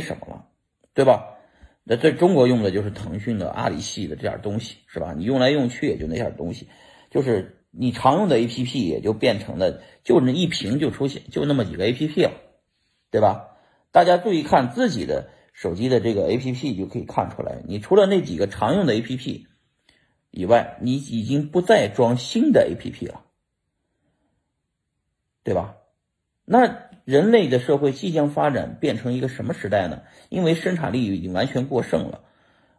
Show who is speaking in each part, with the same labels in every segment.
Speaker 1: 什么了，对吧？那在中国用的就是腾讯的、阿里系的这点东西，是吧？你用来用去也就那点东西，就是你常用的 APP 也就变成了就那一屏就出现就那么几个 APP 了，对吧？大家注意看自己的手机的这个 APP 就可以看出来，你除了那几个常用的 APP 以外，你已经不再装新的 APP 了，对吧？那。人类的社会即将发展变成一个什么时代呢？因为生产力已经完全过剩了，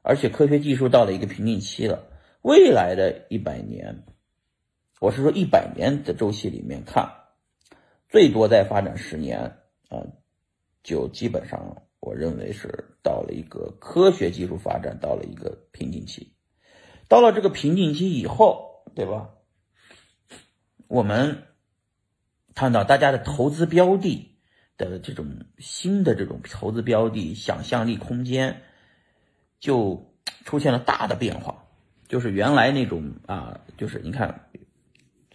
Speaker 1: 而且科学技术到了一个瓶颈期了。未来的一百年，我是说一百年的周期里面看，最多再发展十年啊，就基本上我认为是到了一个科学技术发展到了一个瓶颈期。到了这个瓶颈期以后，对吧？我们。看到大家的投资标的的这种新的这种投资标的，想象力空间就出现了大的变化。就是原来那种啊，就是你看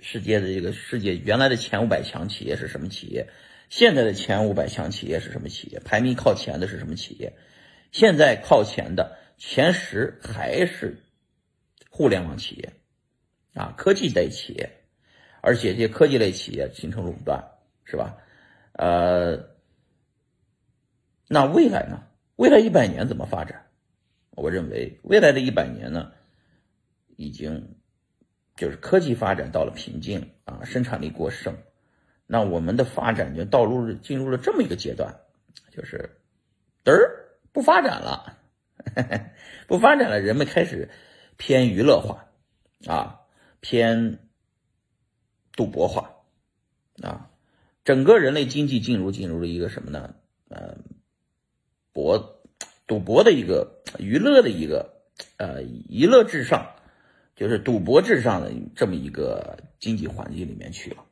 Speaker 1: 世界的这个世界原来的前五百强企业是什么企业？现在的前五百强企业是什么企业？排名靠前的是什么企业？现在靠前的前十还是互联网企业啊，科技类企业。而且这些科技类企业形成垄断，是吧？呃，那未来呢？未来一百年怎么发展？我认为未来的一百年呢，已经就是科技发展到了瓶颈啊，生产力过剩，那我们的发展就道路进入了这么一个阶段，就是嘚儿不发展了，不发展了，人们开始偏娱乐化啊，偏。赌博化啊，整个人类经济进入进入了一个什么呢？呃，博赌博的一个娱乐的一个呃娱乐至上，就是赌博至上的这么一个经济环境里面去了。